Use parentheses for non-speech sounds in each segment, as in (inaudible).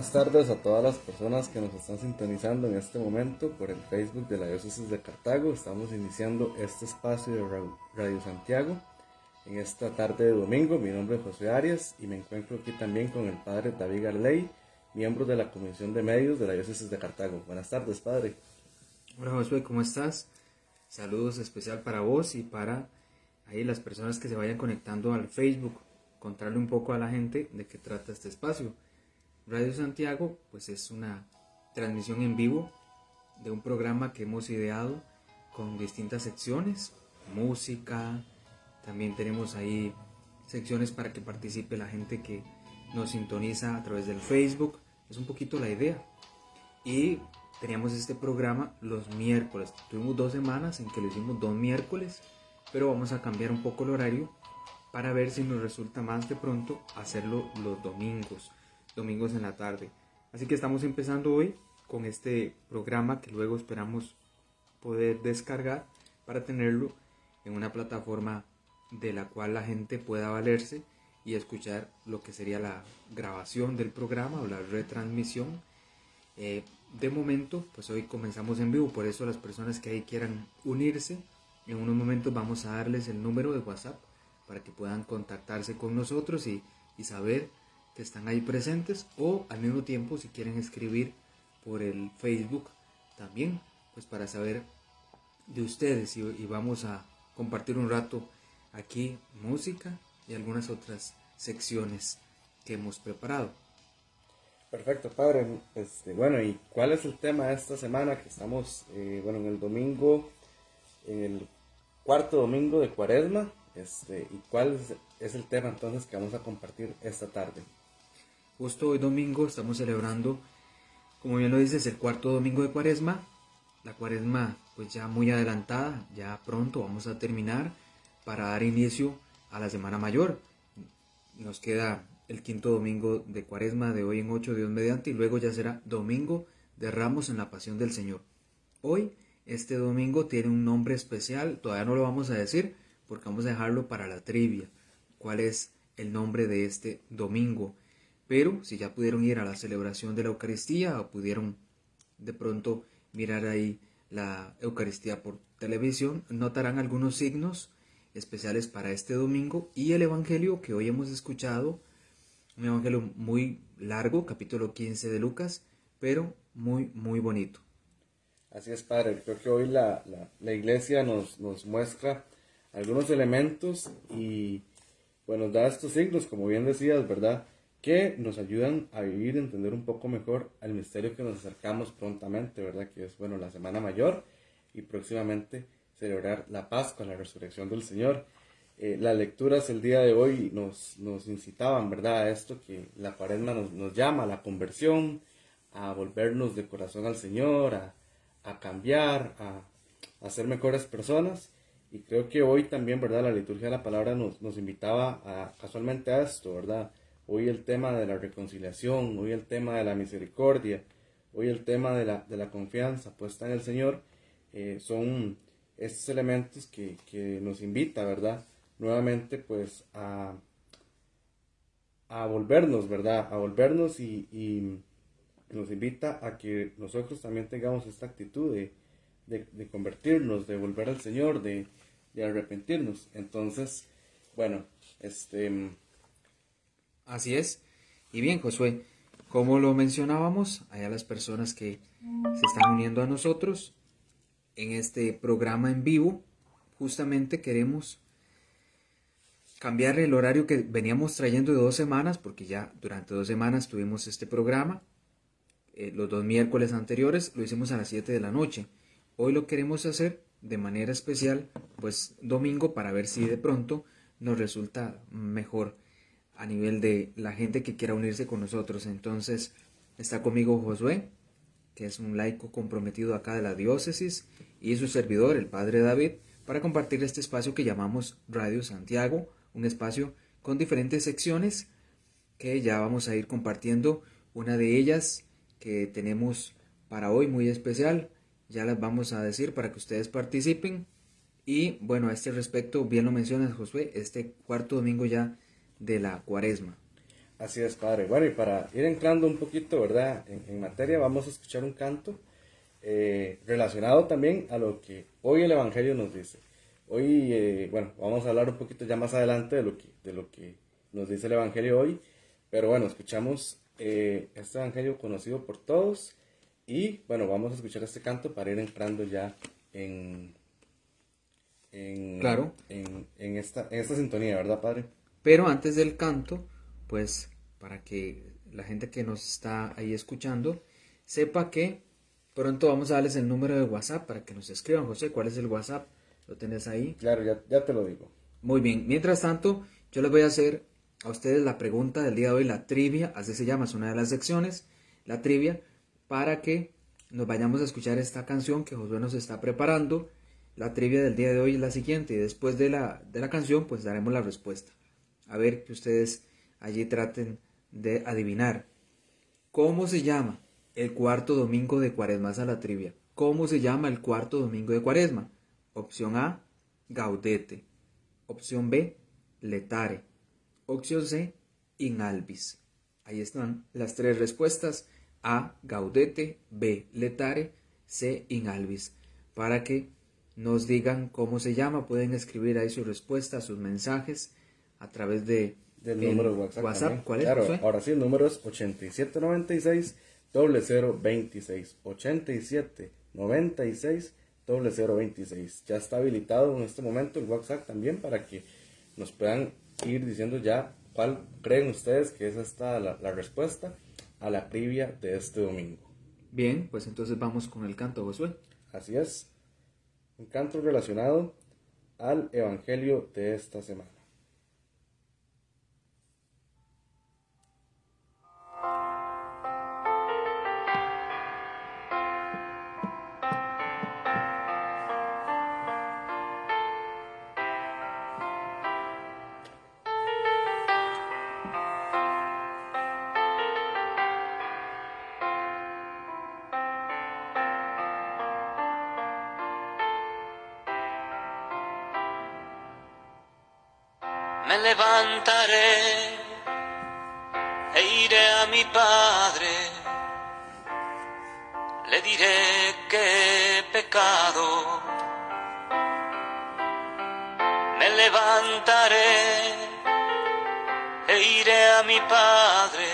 Buenas tardes a todas las personas que nos están sintonizando en este momento por el Facebook de la Diócesis de Cartago. Estamos iniciando este espacio de Radio Santiago en esta tarde de domingo. Mi nombre es José Arias y me encuentro aquí también con el Padre David Garley, miembro de la Comisión de Medios de la Diócesis de Cartago. Buenas tardes, Padre. Hola Josué, ¿cómo estás? Saludos especial para vos y para ahí las personas que se vayan conectando al Facebook. Contarle un poco a la gente de qué trata este espacio. Radio Santiago, pues es una transmisión en vivo de un programa que hemos ideado con distintas secciones, música, también tenemos ahí secciones para que participe la gente que nos sintoniza a través del Facebook, es un poquito la idea. Y teníamos este programa los miércoles, tuvimos dos semanas en que lo hicimos dos miércoles, pero vamos a cambiar un poco el horario para ver si nos resulta más de pronto hacerlo los domingos domingos en la tarde. Así que estamos empezando hoy con este programa que luego esperamos poder descargar para tenerlo en una plataforma de la cual la gente pueda valerse y escuchar lo que sería la grabación del programa o la retransmisión. Eh, de momento, pues hoy comenzamos en vivo, por eso las personas que ahí quieran unirse, en unos momentos vamos a darles el número de WhatsApp para que puedan contactarse con nosotros y, y saber están ahí presentes o al mismo tiempo si quieren escribir por el Facebook también, pues para saber de ustedes y, vamos a compartir un rato aquí música y algunas otras secciones que hemos preparado. Perfecto, padre. Este, bueno, ¿y cuál es el tema de esta semana? Que estamos, eh, bueno, en el domingo, en el cuarto domingo de Cuaresma. Este, ¿Y cuál es el tema entonces que vamos a compartir esta tarde? Justo hoy domingo estamos celebrando, como bien lo dices, el cuarto domingo de Cuaresma. La Cuaresma pues ya muy adelantada, ya pronto vamos a terminar para dar inicio a la Semana Mayor. Nos queda el quinto domingo de Cuaresma de hoy en ocho Dios mediante y luego ya será domingo de Ramos en la Pasión del Señor. Hoy este domingo tiene un nombre especial, todavía no lo vamos a decir porque vamos a dejarlo para la trivia. ¿Cuál es el nombre de este domingo? Pero si ya pudieron ir a la celebración de la Eucaristía o pudieron de pronto mirar ahí la Eucaristía por televisión, notarán algunos signos especiales para este domingo y el Evangelio que hoy hemos escuchado, un Evangelio muy largo, capítulo 15 de Lucas, pero muy, muy bonito. Así es, Padre. Creo que hoy la, la, iglesia nos, nos, muestra algunos elementos y bueno, da estos signos, como bien decías, ¿verdad? Que nos ayudan a vivir y entender un poco mejor al misterio que nos acercamos prontamente, ¿verdad? Que es, bueno, la Semana Mayor y próximamente celebrar la Pascua, la resurrección del Señor. Eh, las lecturas el día de hoy nos, nos incitaban, ¿verdad? A esto que la cuaresma nos, nos llama, a la conversión, a volvernos de corazón al Señor, a, a cambiar, a, a, ser mejores personas. Y creo que hoy también, ¿verdad? La liturgia de la palabra nos, nos invitaba a, casualmente a esto, ¿verdad? Hoy el tema de la reconciliación, hoy el tema de la misericordia, hoy el tema de la, de la confianza puesta en el Señor, eh, son estos elementos que, que, nos invita, ¿verdad? Nuevamente, pues, a, a volvernos, ¿verdad? A volvernos y, nos invita a que nosotros también tengamos esta actitud de, de, de convertirnos, de volver al Señor, de, de arrepentirnos. Entonces, bueno, este Así es. Y bien, Josué, como lo mencionábamos, hay a las personas que se están uniendo a nosotros en este programa en vivo. Justamente queremos cambiar el horario que veníamos trayendo de dos semanas, porque ya durante dos semanas tuvimos este programa. Eh, los dos miércoles anteriores lo hicimos a las 7 de la noche. Hoy lo queremos hacer de manera especial, pues domingo, para ver si de pronto nos resulta mejor a nivel de la gente que quiera unirse con nosotros. Entonces está conmigo Josué, que es un laico comprometido acá de la diócesis, y su servidor, el Padre David, para compartir este espacio que llamamos Radio Santiago, un espacio con diferentes secciones que ya vamos a ir compartiendo. Una de ellas que tenemos para hoy muy especial, ya las vamos a decir para que ustedes participen. Y bueno, a este respecto, bien lo mencionas Josué, este cuarto domingo ya de la cuaresma. Así es, padre. Bueno, y para ir entrando un poquito, ¿verdad? En, materia, vamos a escuchar un canto eh, relacionado también a lo que hoy el Evangelio nos dice. Hoy, eh, bueno, vamos a hablar un poquito ya más adelante de lo que, de lo que nos dice el Evangelio hoy, pero bueno, escuchamos eh, este Evangelio conocido por todos y bueno, vamos a escuchar este canto para ir entrando ya en, en, claro. en, en, esta, en esta sintonía, ¿verdad, Padre? Pero antes del canto, pues para que la gente que nos está ahí escuchando sepa que pronto vamos a darles el número de WhatsApp para que nos escriban. José, ¿cuál es el WhatsApp? ¿Lo tenés ahí? Claro, ya, ya te lo digo. Muy bien. Mientras tanto, yo les voy a hacer a ustedes la pregunta del día de hoy, la trivia, así se llama, es una de las secciones, la trivia, para que nos vayamos a escuchar esta canción que Josué nos está preparando. La trivia del día de hoy es la siguiente y después de la, de la canción pues daremos la respuesta. A ver que ustedes allí traten de adivinar. ¿Cómo se llama el cuarto domingo de cuaresma? a la trivia. ¿Cómo se llama el cuarto domingo de cuaresma? Opción A, Gaudete. Opción B, Letare. Opción C, In albis. Ahí están las tres respuestas. A, Gaudete, B, Letare, C, In albis. Para que nos digan cómo se llama, pueden escribir ahí su respuesta, sus mensajes a través de del número de WhatsApp. ¿cuál es? Claro, ahora sí, el número es 8796 0026. 8796 0026. Ya está habilitado en este momento el WhatsApp también para que nos puedan ir diciendo ya cuál creen ustedes que es esta la, la respuesta a la trivia de este domingo. Bien, pues entonces vamos con el canto, Josué. Así es. Un canto relacionado al Evangelio de esta semana. Le diré que he pecado, me levantaré e iré a mi padre,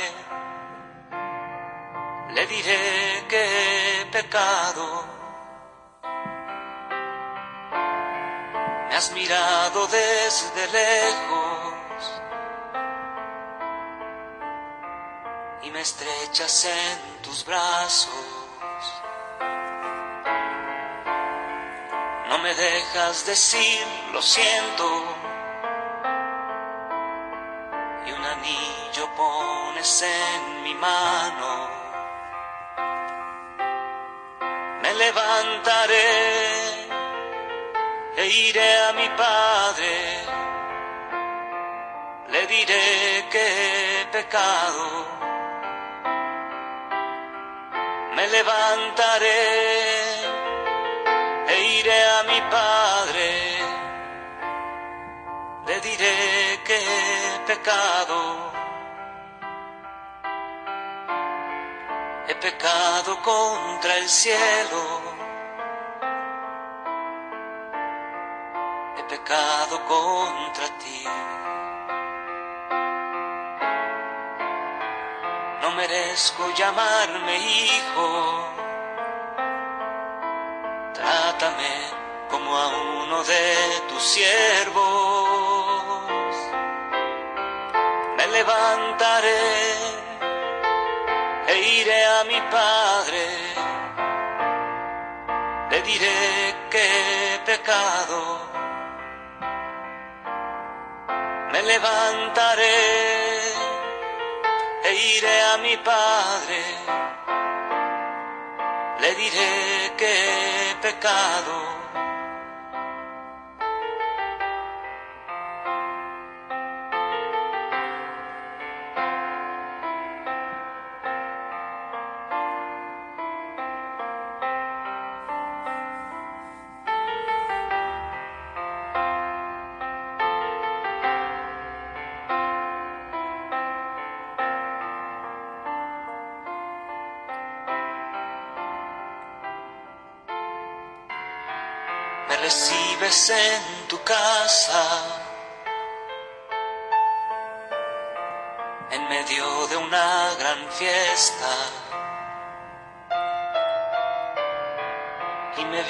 le diré que he pecado. has mirado desde lejos y me estrechas en tus brazos. No me dejas decir lo siento y un anillo pones en mi mano. Me levantaré e iré a mi padre, le diré que he pecado, me levantaré pecado. He pecado contra el cielo pecado contra ti. No merezco llamarme hijo. Trátame como a uno de tus siervos. Levantaré e iré a mi padre. Le diré que pecado. Me levantaré e iré a mi padre, le diré que pecado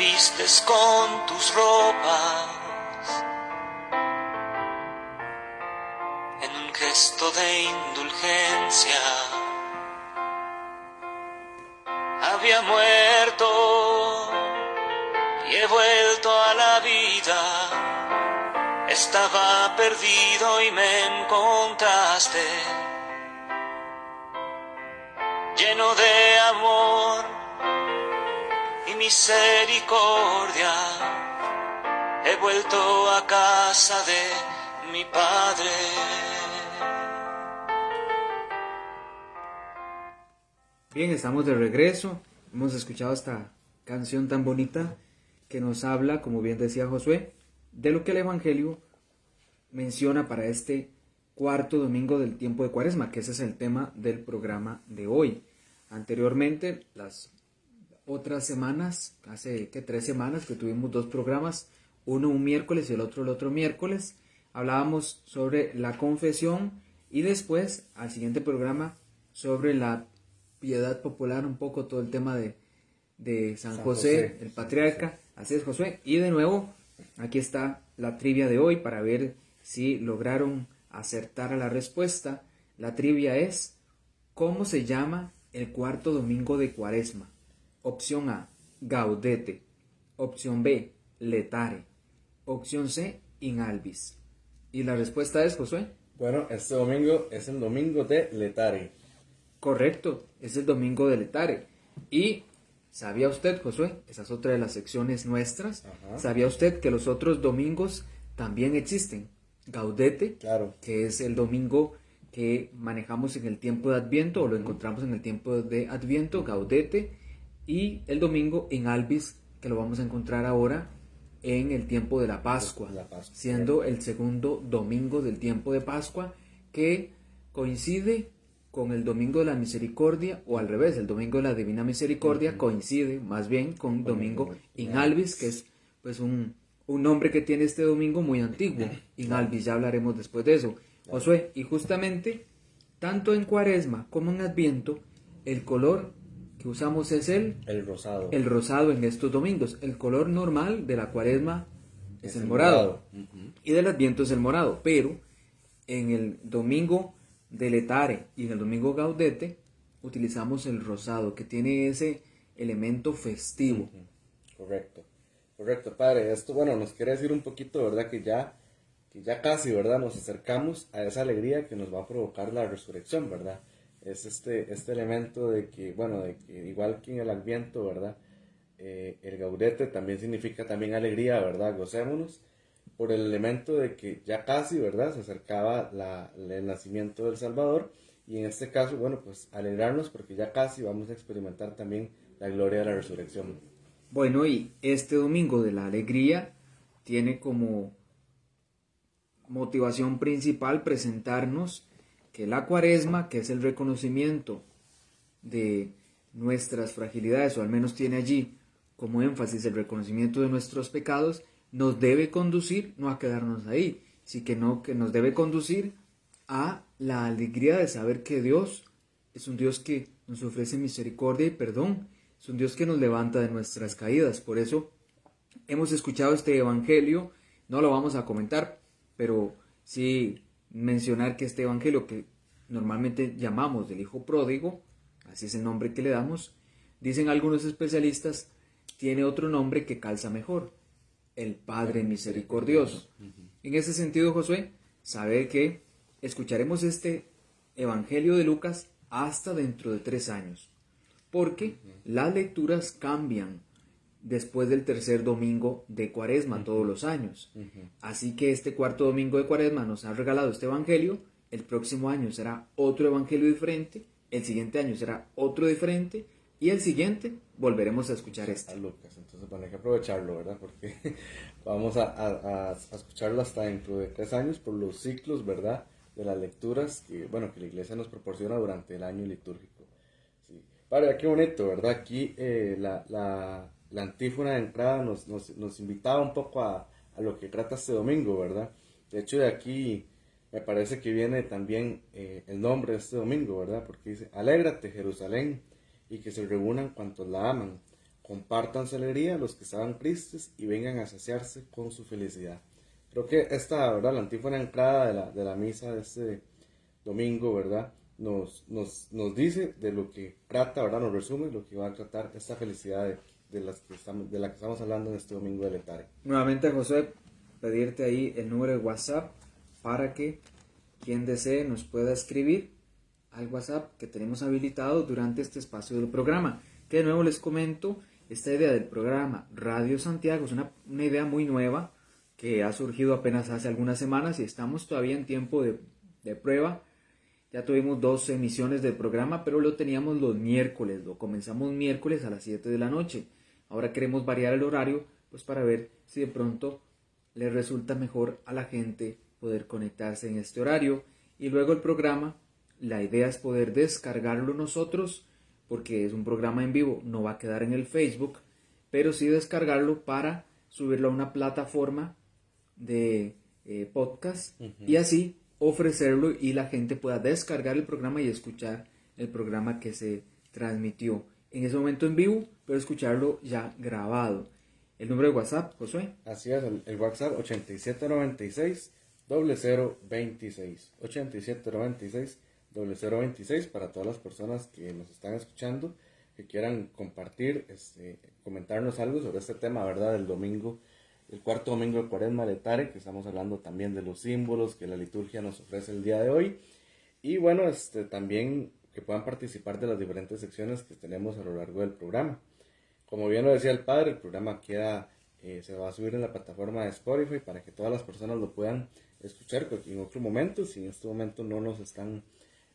vistes con tus ropas. En un gesto de indulgencia. Había muerto y he vuelto a la vida. Estaba perdido y me encontraste, lleno de amor misericordia. He vuelto a casa de mi Padre. Bien, estamos de regreso. Hemos escuchado esta canción tan bonita que nos habla, como bien decía Josué, de lo que el Evangelio menciona para este cuarto domingo del tiempo de Cuaresma, que ese es el tema del programa de hoy. Anteriormente, las otras semanas, hace que tres semanas que tuvimos dos programas, uno un miércoles y el otro el otro miércoles, hablábamos sobre la confesión y después al siguiente programa sobre la piedad popular, un poco todo el tema de, de San, San José, José, el patriarca. Así es, Josué. Y de nuevo, aquí está la trivia de hoy para ver si lograron acertar a la respuesta. La trivia es, ¿cómo se llama el cuarto domingo de Cuaresma? Opción A, Gaudete. Opción B, Letare. Opción C, In Albis. Y la respuesta es, Josué. Bueno, este domingo es el domingo de Letare. Correcto, es el domingo de Letare. Y ¿sabía usted, Josué? Esa es otra de las secciones nuestras. Ajá. ¿Sabía usted que los otros domingos también existen? Gaudete, Claro. que es el domingo que manejamos en el tiempo de Adviento o lo encontramos en el tiempo de Adviento, Gaudete, y el domingo en Albis, que lo vamos a encontrar ahora en el tiempo de la Pascua, La Pascua, siendo el segundo domingo del tiempo de Pascua que coincide con el domingo de la misericordia o al revés, el domingo de la divina misericordia coincide más bien con domingo in albis, que es pues un, un nombre que tiene este domingo muy antiguo. In albis, ya hablaremos después de eso. Josué, y justamente tanto en cuaresma como en adviento, el color que usamos es el El rosado. el rosado en estos domingos. El color normal de la cuaresma es, Es el el morado. Y del adviento es el morado. Pero en el domingo de Letare y en el domingo Gaudete utilizamos el rosado, que tiene ese elemento festivo. Correcto, correcto, padre. Esto, bueno, nos quiere decir un poquito, ¿verdad? Que ya, que ya casi, ¿verdad? Nos acercamos a esa alegría que nos va a provocar la resurrección, ¿verdad? Es este, este elemento de que, bueno, de que igual que en el Adviento, ¿verdad? Eh, el gaudete también significa también alegría, ¿verdad? Gocémonos por el elemento de que ya casi, ¿verdad? Se acercaba la, el nacimiento del Salvador y en este caso, bueno, pues alegrarnos porque ya casi vamos a experimentar también la gloria de la resurrección. Bueno, y este domingo de la alegría tiene como motivación principal presentarnos que la cuaresma, que es el reconocimiento de nuestras fragilidades, o al menos tiene allí como énfasis el reconocimiento de nuestros pecados, nos debe conducir no a quedarnos ahí, sino que no que nos debe conducir a la alegría de saber que Dios es un Dios que nos ofrece misericordia y perdón, es un Dios que nos levanta de nuestras caídas. Por eso hemos escuchado este evangelio, no lo vamos a comentar, pero sí mencionar que este evangelio que normalmente llamamos del hijo pródigo, así es el nombre que le damos, dicen algunos especialistas, tiene otro nombre que calza mejor, el Padre Misericordioso. En ese sentido, Josué, saber que escucharemos este Evangelio de Lucas hasta dentro de tres años, porque las lecturas cambian después del tercer domingo de Cuaresma todos los años. Así que este cuarto domingo de Cuaresma nos ha regalado este Evangelio, el próximo año será otro Evangelio diferente, el siguiente año será otro diferente, y el siguiente volveremos a escuchar a este. Lucas. Entonces, bueno, hay que aprovecharlo, ¿verdad? Porque (laughs) vamos a, a- a- a escucharlo hasta dentro de tres años por los ciclos, ¿verdad? De las lecturas que, bueno, que la iglesia nos proporciona durante el año litúrgico. Sí. Padre, qué bonito, ¿verdad? Aquí eh, la, la, la antífona de entrada nos, invitaba un poco a, lo que trata este domingo, ¿verdad? De hecho, de aquí me parece que viene también eh, el nombre de este domingo, ¿verdad? Porque dice, alégrate Jerusalén y que se reúnan cuantos la aman, compartan su alegría los que estaban tristes y vengan a saciarse con su felicidad. Creo que esta, ¿verdad? La antífona de la, de la misa de este domingo, ¿verdad? Nos dice de lo que trata, ¿verdad? Nos resume lo que va a tratar esta felicidad de, de, las que estamos, de la que estamos hablando en este domingo de Letare. Nuevamente, José, pedirte ahí el número de WhatsApp para que quien desee nos pueda escribir al WhatsApp que tenemos habilitado durante este espacio del programa. Que de nuevo les comento, esta idea del programa Radio Santiago es una, una idea muy nueva que ha surgido apenas hace algunas semanas y estamos todavía en tiempo de, de prueba. Ya tuvimos dos emisiones del programa, pero lo teníamos los miércoles, lo comenzamos miércoles a las 7 de la noche. Ahora queremos variar el horario, pues para ver si de pronto le resulta mejor a la gente poder conectarse en este horario. Y luego el programa, la idea es poder descargarlo nosotros, porque es un programa en vivo, no va a quedar en el Facebook, pero sí descargarlo para subirlo a una plataforma de eh, podcast uh -huh. y así ofrecerlo y la gente pueda descargar el programa y escuchar el programa que se transmitió en ese momento en vivo, pero escucharlo ya grabado. El número de WhatsApp, Josué. Así es, el, WhatsApp 8796 0026 8796 0026 para todas las personas que nos están escuchando que quieran compartir, este, comentarnos algo sobre este tema, ¿verdad? Del domingo, el cuarto domingo de Cuaresma de Tare, que estamos hablando también de los símbolos que la liturgia nos ofrece el día de hoy. Y bueno, este, también que puedan participar de las diferentes secciones que tenemos a lo largo del programa. Como bien lo decía el padre, el programa queda, eh, se va a subir en la plataforma de Spotify para que todas las personas lo puedan escuchar en otro momento. Si en este momento no nos están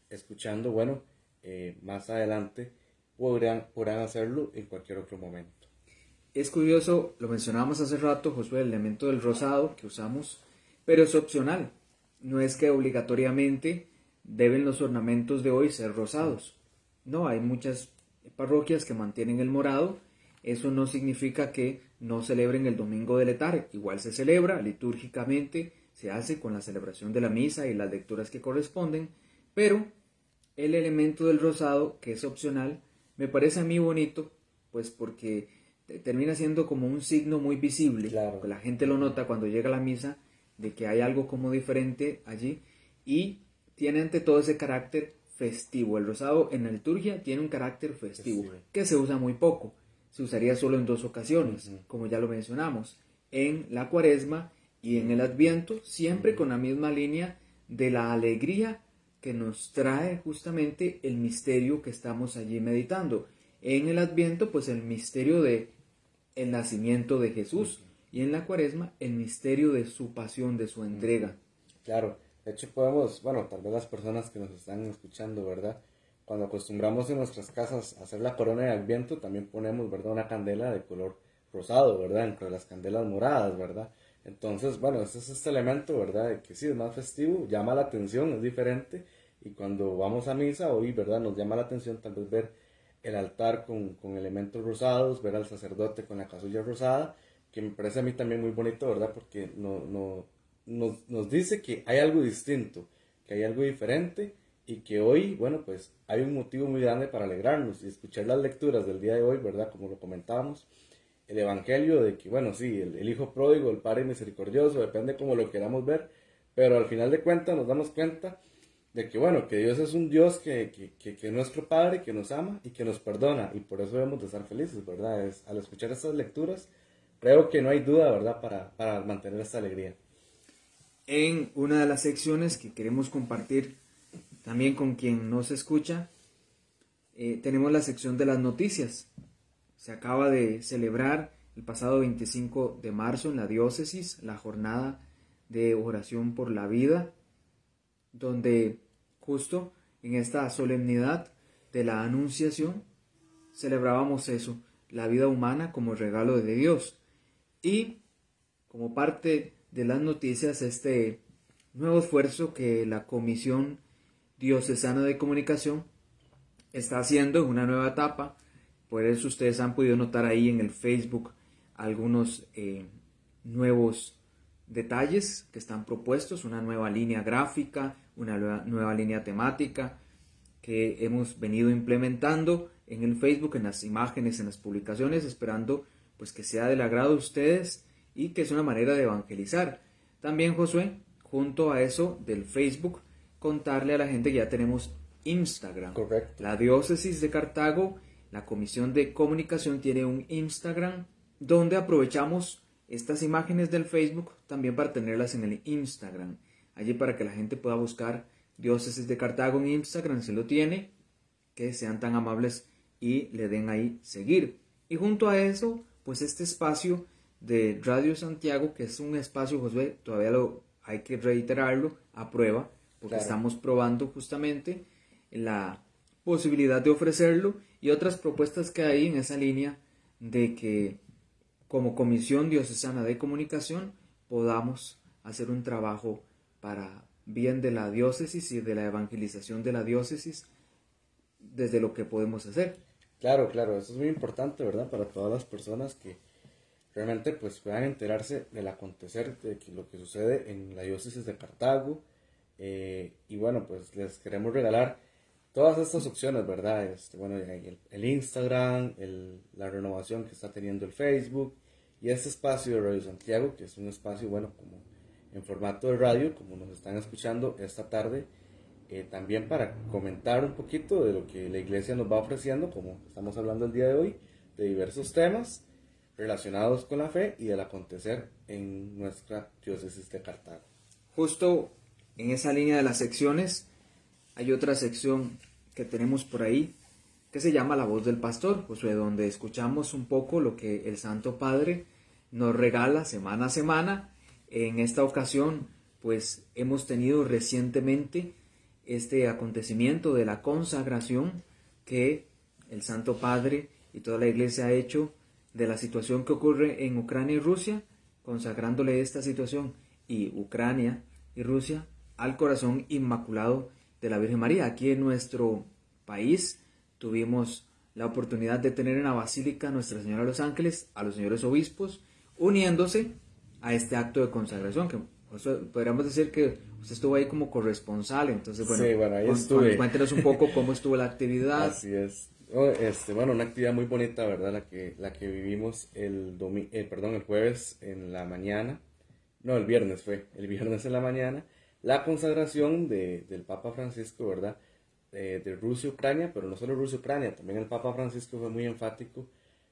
escuchando, bueno, eh, más adelante podrán, podrán hacerlo en cualquier otro momento. Es curioso, lo mencionábamos hace rato, Josué, el elemento del rosado que usamos, pero es opcional. No es que obligatoriamente deben los ornamentos de hoy ser rosados. No, hay muchas parroquias que mantienen el morado. Eso no significa que no celebren el domingo de letar. Igual se celebra litúrgicamente, se hace con la celebración de la misa y las lecturas que corresponden, pero el elemento del rosado, que es opcional, me parece a mí bonito, pues porque termina siendo como un signo muy visible, claro. la gente lo nota cuando llega a la misa, de que hay algo como diferente allí, y tiene ante todo ese carácter festivo. El rosado en la liturgia tiene un carácter festivo, que se usa muy poco, se usaría solo en dos ocasiones, como ya lo mencionamos, en la cuaresma y en el adviento, siempre con la misma línea de la alegría que nos trae justamente el misterio que estamos allí meditando. En el Adviento, pues el misterio de el nacimiento de Jesús y en la Cuaresma el misterio de su pasión, de su entrega. Claro, de hecho podemos, bueno, tal vez las personas que nos están escuchando, ¿verdad? Cuando acostumbramos en nuestras casas a hacer la corona de Adviento, también ponemos, ¿verdad? Una candela de color rosado, ¿verdad? Entre las candelas moradas, ¿verdad? Entonces, bueno, ese es este elemento, ¿verdad? De que sí, es más festivo, llama la atención, es diferente. Y cuando vamos a misa hoy, ¿verdad? Nos llama la atención tal vez ver el altar con, con elementos rosados, ver al sacerdote con la casulla rosada, que me parece a mí también muy bonito, ¿verdad? Porque no, no, nos, nos dice que hay algo distinto, que hay algo diferente y que hoy, bueno, pues hay un motivo muy grande para alegrarnos y escuchar las lecturas del día de hoy, ¿verdad? Como lo comentábamos, el Evangelio de que, bueno, sí, el, el Hijo pródigo, el Padre misericordioso, depende como lo queramos ver, pero al final de cuentas nos damos cuenta de que, bueno, que Dios es un Dios que, que, que, que es nuestro Padre, que nos ama y que nos perdona, y por eso debemos de estar felices, ¿verdad? Es, al escuchar estas lecturas, creo que no hay duda, ¿verdad?, para, para mantener esta alegría. En una de las secciones que queremos compartir también con quien nos escucha, eh, tenemos la sección de las noticias. Se acaba de celebrar el pasado 25 de marzo en la diócesis la jornada de oración por la vida, donde justo en esta solemnidad de la Anunciación celebrábamos eso, la vida humana como regalo de Dios. Y como parte de las noticias, este nuevo esfuerzo que la Comisión Diocesana de Comunicación está haciendo en una nueva etapa Por eso ustedes han podido notar ahí en el Facebook algunos eh, nuevos detalles que están propuestos, una nueva línea gráfica, una nueva, nueva línea temática que hemos venido implementando en el Facebook, en las imágenes, en las publicaciones, esperando pues que sea del agrado de ustedes y que es una manera de evangelizar. También Josué, junto a eso del Facebook, contarle a la gente que ya tenemos Instagram. Correcto. La diócesis de Cartago, la comisión de comunicación tiene un Instagram donde aprovechamos estas imágenes del Facebook también para tenerlas en el Instagram. Allí para que la gente pueda buscar diócesis de Cartago en Instagram si lo tiene, que sean tan amables y le den ahí seguir. Y junto a eso, pues este espacio de Radio Santiago, que es un espacio, Josué, todavía lo hay que reiterarlo a prueba, porque Claro. estamos probando justamente la posibilidad de ofrecerlo y otras propuestas que hay en esa línea de que como Comisión Diocesana de Comunicación podamos hacer un trabajo para bien de la diócesis y de la evangelización de la diócesis desde lo que podemos hacer. Claro, claro, eso es muy importante, ¿verdad? Para todas las personas que realmente pues puedan enterarse del acontecer de lo que sucede en la diócesis de Cartago. eh, y bueno, pues les queremos regalar todas estas opciones, ¿verdad? Este, bueno, el, el Instagram, el- la renovación que está teniendo el Facebook y este espacio de Radio Santiago, que es un espacio, bueno, como en formato de radio, como nos están escuchando esta tarde, eh, también para comentar un poquito de lo que la iglesia nos va ofreciendo, como estamos hablando el día de hoy, de diversos temas relacionados con la fe y del acontecer en nuestra diócesis de Cartago. Justo en esa línea de las secciones hay otra sección que tenemos por ahí que se llama La voz del pastor, Josué, donde escuchamos un poco lo que el Santo Padre nos regala semana a semana. En esta ocasión, pues hemos tenido recientemente este acontecimiento de la consagración que el Santo Padre y toda la Iglesia ha hecho de la situación que ocurre en Ucrania y Rusia, consagrándole esta situación y Ucrania y Rusia al corazón inmaculado de la Virgen María. Aquí en nuestro país tuvimos la oportunidad de tener en la Basílica Nuestra Señora de los Ángeles a los señores obispos uniéndose a este acto de consagración que o sea, podríamos decir que usted estuvo ahí como corresponsal, entonces bueno, Sí, bueno, ahí estuve. cuéntenos un poco cómo estuvo la actividad. Así es. Oh, este, bueno, una actividad muy bonita, ¿verdad? La que, la que vivimos el, domi eh, perdón, el jueves en la mañana. No, el viernes fue. El viernes en la mañana. La consagración de, del Papa Francisco, ¿verdad? Eh, de Rusia Ucrania, pero no solo Rusia Ucrania, también el Papa Francisco fue muy enfático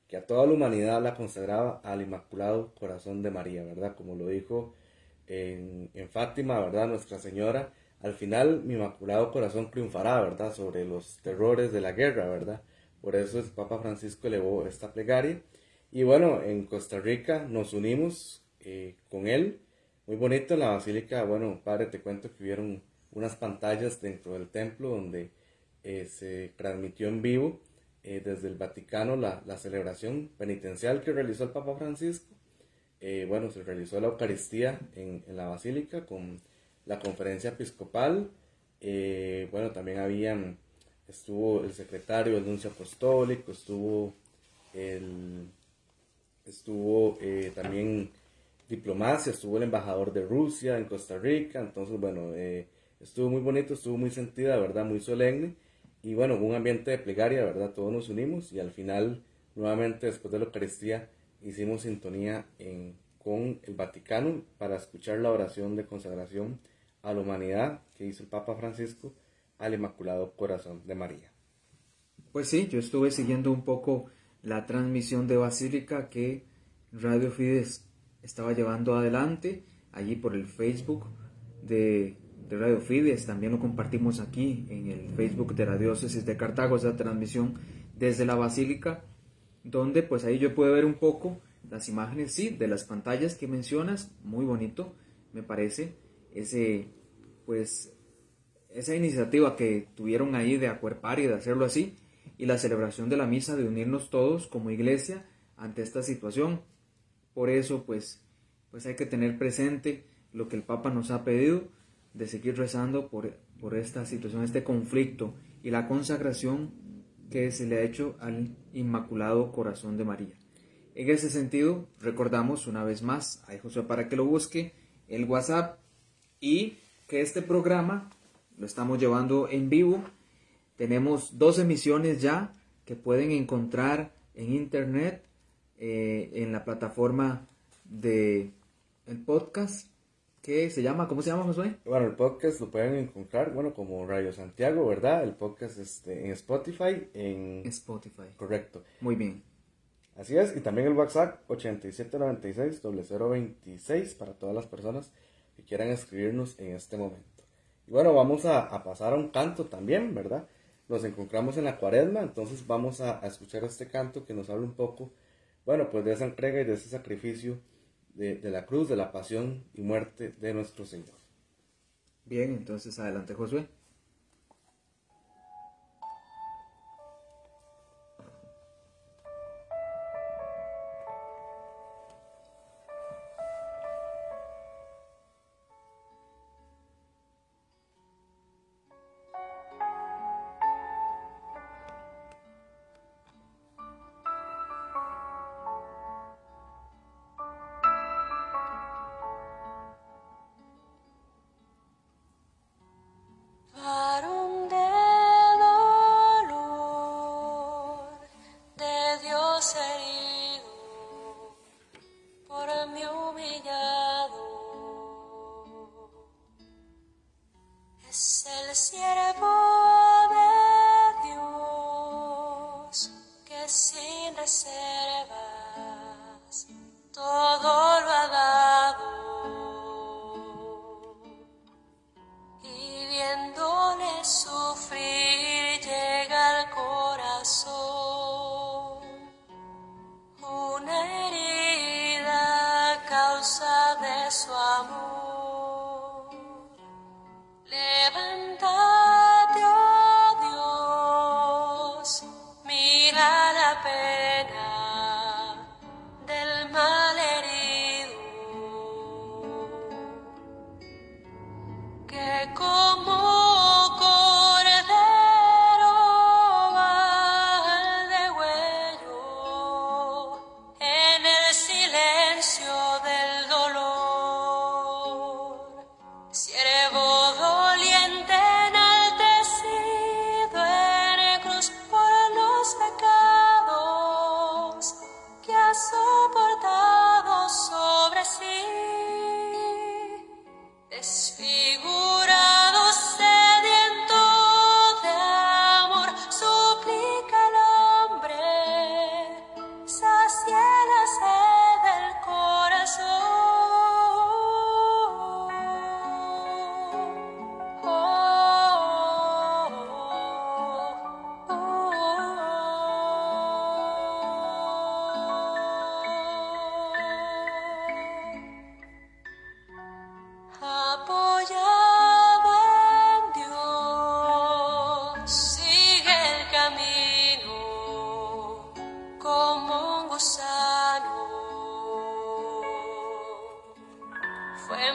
que a toda la humanidad la consagraba al Inmaculado Corazón de María, ¿verdad? Como lo dijo en, Fátima, ¿verdad? Nuestra Señora, al final mi Inmaculado Corazón triunfará, ¿verdad? Sobre los terrores de la guerra, ¿verdad? Por eso el Papa Francisco elevó esta plegaria. Y bueno, en Costa Rica nos unimos eh, con él. Muy bonito en la basílica. Bueno, padre, te cuento que hubieron unas pantallas dentro del templo donde eh, se transmitió en vivo eh, desde el Vaticano la, la celebración penitencial que realizó el Papa Francisco. Eh, bueno, se realizó la Eucaristía en, en la Basílica con la conferencia episcopal. Eh, bueno, también habían, estuvo el secretario del nuncio apostólico, estuvo el, estuvo eh, también diplomacia, estuvo el embajador de Rusia en Costa Rica, entonces bueno, eh, estuvo muy bonito, estuvo muy sentida, ¿verdad? Muy solemne y bueno, un ambiente de plegaria, ¿verdad? Todos nos unimos y al final, nuevamente después de la Eucaristía, hicimos sintonía con el Vaticano para escuchar la oración de consagración a la humanidad que hizo el Papa Francisco al Inmaculado Corazón de María. Pues sí, yo estuve siguiendo un poco la transmisión de Basílica que Radio Fides estaba llevando adelante allí por el Facebook de, de Radio Fides. También lo compartimos aquí en el Facebook de la Diócesis de Cartago, esa transmisión desde la Basílica, donde pues ahí yo pude ver un poco las imágenes, sí, de las pantallas que mencionas, muy bonito, me parece, ese, pues, esa iniciativa que tuvieron ahí de acuerpar y de hacerlo así, y la celebración de la misa, de unirnos todos como iglesia ante esta situación. Por eso, pues, pues hay que tener presente lo que el Papa nos ha pedido, de seguir rezando por, por esta situación, este conflicto, y la consagración que se le ha hecho al Inmaculado Corazón de María. En ese sentido, recordamos una vez más, a Josué para que lo busque, el WhatsApp y que este programa lo estamos llevando en vivo. Tenemos dos emisiones ya que pueden encontrar en internet, eh, en la plataforma de podcast que se llama, ¿cómo se llama Josué? Bueno, el podcast lo pueden encontrar, bueno, como Radio Santiago, ¿verdad? El podcast este, en Spotify, en... Spotify. Correcto. Muy bien. Así es, y también el WhatsApp 8796-0026 para todas las personas que quieran escribirnos en este momento. Y bueno, vamos a, pasar a un canto también, ¿verdad? Nos encontramos en la cuaresma, entonces vamos a, a escuchar este canto que nos habla un poco, bueno, pues de esa entrega y de ese sacrificio de, la cruz, de la pasión y muerte de nuestro Señor. Bien, entonces adelante Josué.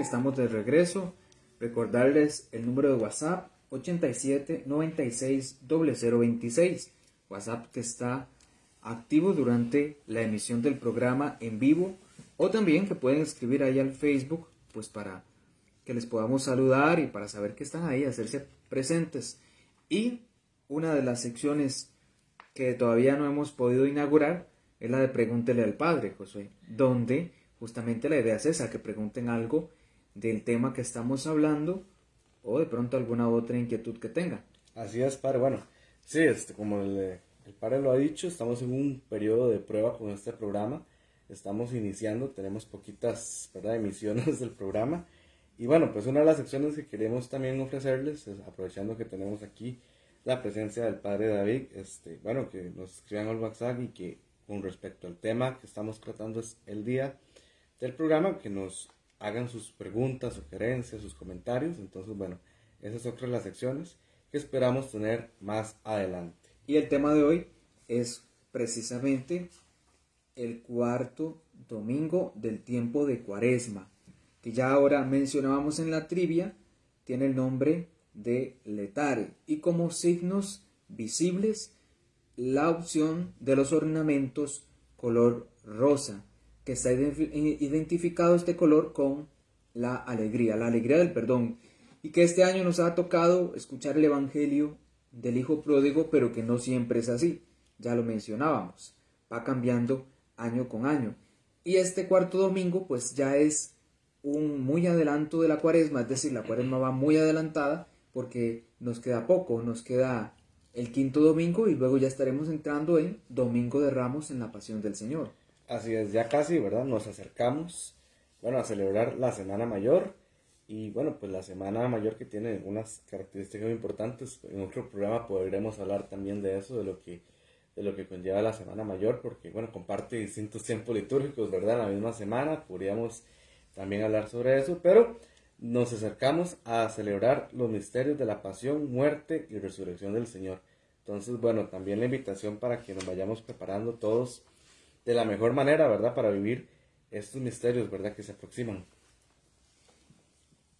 estamos de regreso. Recordarles el número de WhatsApp 87 96 0026. WhatsApp que está activo durante la emisión del programa en vivo o también que pueden escribir ahí al Facebook pues para que les podamos saludar y para saber que están ahí, hacerse presentes. Y una de las secciones que todavía no hemos podido inaugurar es la de Pregúntele al Padre, Josué, donde justamente la idea es esa, que pregunten algo del tema que estamos hablando o de pronto alguna otra inquietud que tengan. Así es, padre. Bueno, sí, este, como el, el padre lo ha dicho, estamos en un periodo de prueba con este programa. Estamos iniciando, tenemos poquitas ¿verdad? emisiones (laughs) del programa. Y bueno, pues una de las secciones que queremos también ofrecerles, es, aprovechando que tenemos aquí la presencia del padre David, este, bueno, que nos escriban al WhatsApp y que con respecto al tema que estamos tratando es el día del programa, que nos hagan sus preguntas, sugerencias, sus comentarios. Entonces, bueno, esas son las secciones que esperamos tener más adelante. Y el tema de hoy es precisamente el cuarto domingo del tiempo de Cuaresma, que ya ahora mencionábamos en la trivia, tiene el nombre de letare y como signos visibles la opción de los ornamentos color rosa que está identificado este color con la alegría, la alegría del perdón, y que este año nos ha tocado escuchar el Evangelio del Hijo Pródigo, pero que no siempre es así, ya lo mencionábamos, va cambiando año con año. Y este cuarto domingo pues ya es un muy adelanto de la cuaresma, es decir, la cuaresma va muy adelantada porque nos queda poco, nos queda el quinto domingo y luego ya estaremos entrando en Domingo de Ramos en la Pasión del Señor. Así es, ya casi, ¿verdad? Nos acercamos, bueno, a celebrar la Semana Mayor. Y bueno, pues la Semana Mayor que tiene unas características muy importantes. En otro programa podremos hablar también de eso, de lo que, de lo que conlleva la Semana Mayor, porque bueno, comparte distintos tiempos litúrgicos, ¿verdad? La misma semana podríamos también hablar sobre eso, pero nos acercamos a celebrar los misterios de la pasión, muerte y resurrección del Señor. Entonces, bueno, también la invitación para que nos vayamos preparando todos de la mejor manera, ¿verdad? Para vivir estos misterios, ¿verdad? Que se aproximan.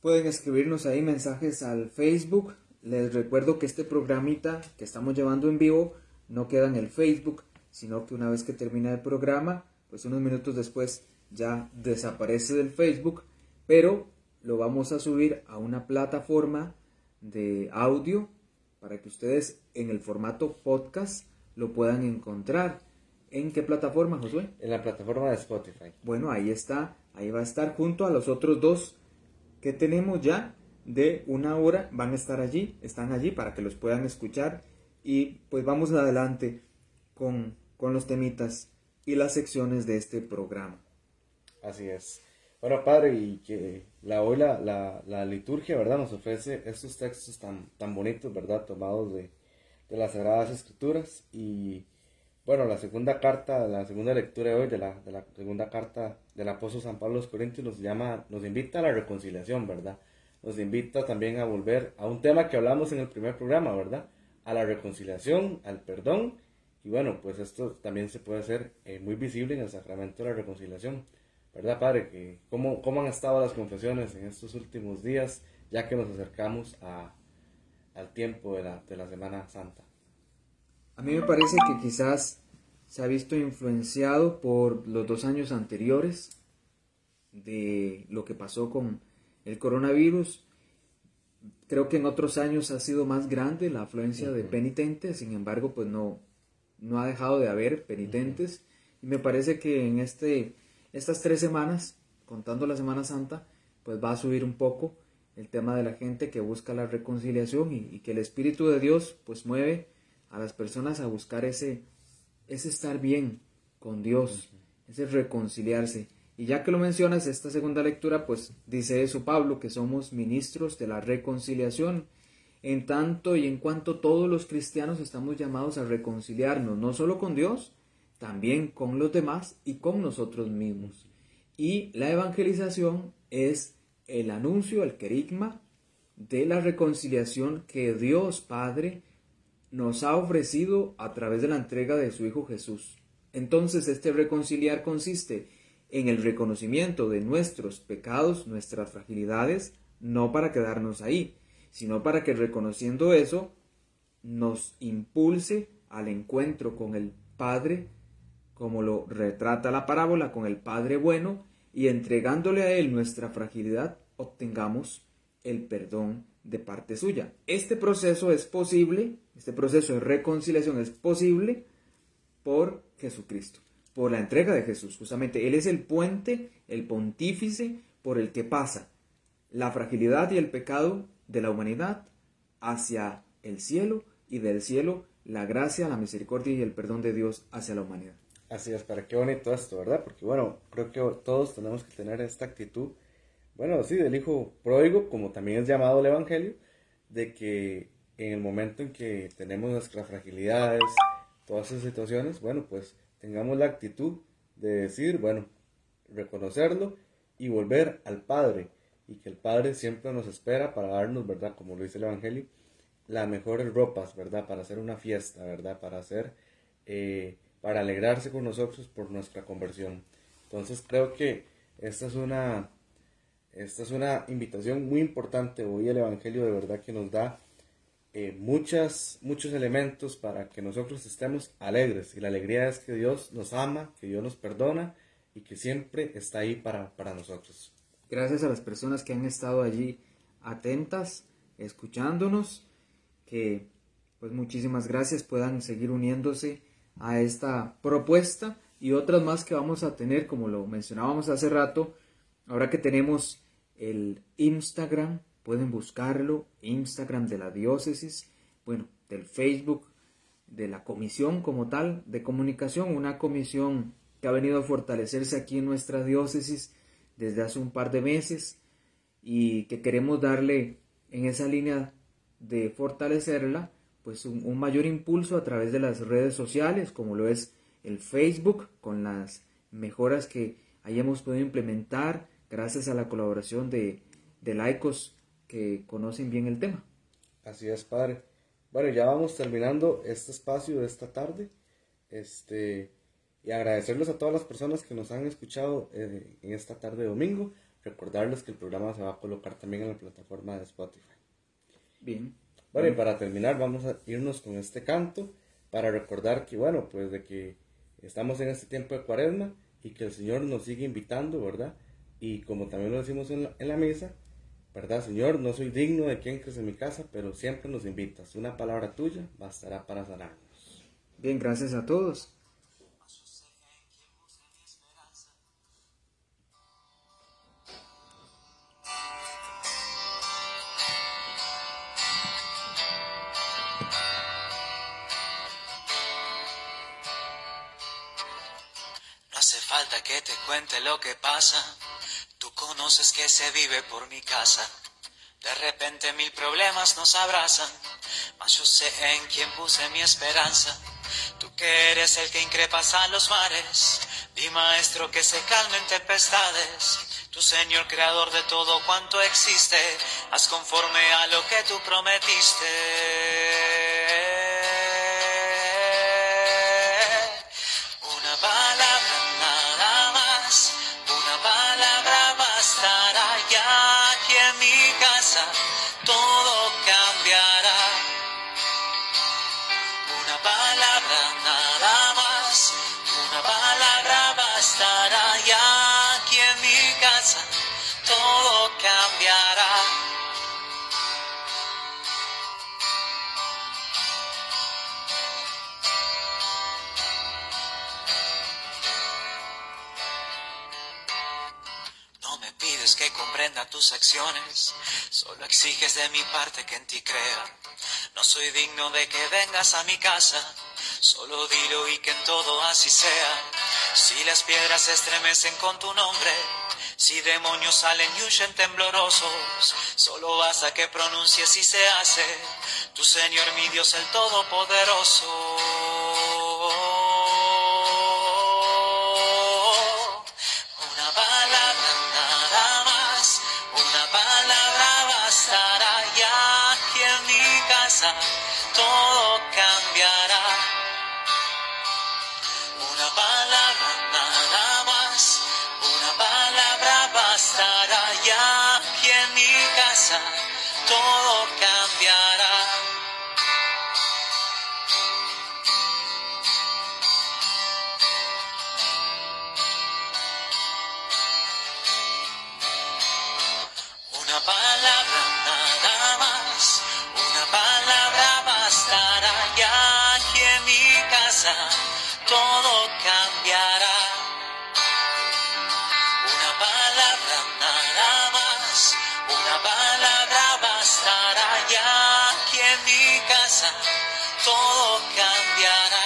Pueden escribirnos ahí mensajes al Facebook. Les recuerdo que este programita que estamos llevando en vivo no queda en el Facebook, sino que una vez que termina el programa, pues unos minutos después ya desaparece del Facebook, pero lo vamos a subir a una plataforma de audio para que ustedes en el formato podcast lo puedan encontrar. ¿En qué plataforma, Josué? En la plataforma de Spotify. Bueno, ahí está. Ahí va a estar junto a los otros dos que tenemos ya de una hora. Van a estar allí, están allí para que los puedan escuchar. Y pues vamos adelante con, con los temitas y las secciones de este programa. Así es. Bueno, padre, y que la hoy la, la, liturgia, ¿verdad? Nos ofrece estos textos tan, tan bonitos, ¿verdad? Tomados de, de las Sagradas Escrituras y bueno, la segunda carta, la segunda lectura de hoy de la, segunda carta del apóstol San Pablo a los Corintios nos llama, nos invita a la reconciliación, ¿verdad? Nos invita también a volver a un tema que hablamos en el primer programa, ¿verdad? A la reconciliación, al perdón. Y bueno, pues esto también se puede hacer eh, muy visible en el sacramento de la reconciliación. ¿Verdad, Padre? ¿cómo, ¿Cómo han estado las confesiones en estos últimos días, ya que nos acercamos a, al tiempo de la, de la Semana Santa? A mí me parece que quizás se ha visto influenciado por los dos años anteriores de lo que pasó con el coronavirus. Creo que en otros años ha sido más grande la afluencia de penitentes, sin embargo, pues no, no ha dejado de haber penitentes. Y me parece que en este, estas tres semanas, contando la Semana Santa, pues va a subir un poco el tema de la gente que busca la reconciliación y, y que el Espíritu de Dios pues mueve a las personas a buscar ese, ese estar bien con Dios, ese reconciliarse. Y ya que lo mencionas, esta segunda lectura, pues dice eso Pablo, que somos ministros de la reconciliación. En tanto y en cuanto todos los cristianos estamos llamados a reconciliarnos, no solo con Dios, también con los demás y con nosotros mismos. Y la evangelización es el anuncio, el querigma de la reconciliación que Dios Padre nos ha ofrecido a través de la entrega de su Hijo Jesús. Entonces este reconciliar consiste en el reconocimiento de nuestros pecados, nuestras fragilidades, no para quedarnos ahí, sino para que reconociendo eso nos impulse al encuentro con el Padre, como lo retrata la parábola, con el Padre bueno, y entregándole a Él nuestra fragilidad, obtengamos el perdón de parte suya. Este proceso es posible, este proceso de reconciliación es posible por Jesucristo, por la entrega de Jesús. Justamente Él es el puente, el pontífice por el que pasa la fragilidad y el pecado de la humanidad hacia el cielo y del cielo la gracia, la misericordia y el perdón de Dios hacia la humanidad. Así es, para qué bonito esto, ¿verdad? Porque bueno, creo que todos tenemos que tener esta actitud, bueno, sí, del hijo pródigo, como también es llamado el Evangelio, de que en el momento en que tenemos nuestras fragilidades, todas esas situaciones, bueno, pues tengamos la actitud de decir, bueno, reconocerlo y volver al Padre, y que el Padre siempre nos espera para darnos, ¿verdad? Como lo dice el Evangelio, las mejores ropas, ¿verdad? Para hacer una fiesta, ¿verdad? Para hacer, eh, para alegrarse con nosotros por nuestra conversión. Entonces creo que esta es una, esta es una invitación muy importante. Hoy el Evangelio de verdad que nos da eh, muchas, muchos elementos para que nosotros estemos alegres. Y la alegría es que Dios nos ama, que Dios nos perdona y que siempre está ahí para, para nosotros. Gracias a las personas que han estado allí atentas, escuchándonos que pues muchísimas gracias puedan seguir uniéndose a esta propuesta y otras más que vamos a tener como lo mencionábamos hace rato ahora que tenemos el Instagram pueden buscarlo Instagram de la diócesis bueno del Facebook de la comisión como tal de comunicación una comisión que ha venido a fortalecerse aquí en nuestra diócesis desde hace un par de meses y que queremos darle en esa línea de fortalecerla, pues un, mayor impulso a través de las redes sociales, como lo es el Facebook, con las mejoras que hayamos podido implementar gracias a la colaboración de, de laicos que conocen bien el tema. Así es, padre. Bueno, ya vamos terminando este espacio de esta tarde. Este, y agradecerles a todas las personas que nos han escuchado eh, en esta tarde de domingo. Recordarles que el programa se va a colocar también en la plataforma de Spotify. Bien. Bueno, y para terminar vamos a irnos con este canto para recordar que, bueno, pues de que estamos en este tiempo de cuaresma y que el Señor nos sigue invitando, ¿verdad? Y como también lo decimos en la, en la misa, ¿verdad? Señor, no soy digno de quien crees en mi casa, pero siempre nos invitas. Una palabra tuya bastará para sanarnos. Bien, gracias a todos. que te cuente lo que pasa. Tú que se vive por mi casa. De repente mil problemas nos abrazan, mas yo sé en quién puse mi esperanza. Tú que eres el que increpas a los mares, mi maestro que se calmen tempestades. Tu Señor creador de todo cuanto existe, haz conforme a lo que tú prometiste. Todo cambiará. Una palabra nada más, una palabra bastará y aquí en mi casa todo cambiará. No me pides que comprenda tus acciones Solo exiges de mi parte que en ti crea. No soy digno de que vengas a mi casa. Solo dilo y que en todo así sea. Si las piedras se estremecen con tu nombre, si demonios salen y huyen temblorosos, solo basta que pronuncies y se hace. Tu Señor, mi Dios, el Todopoderoso. Todo cambiará. Una palabra nada más, una palabra bastará ya aquí en mi casa todo todo cambiará.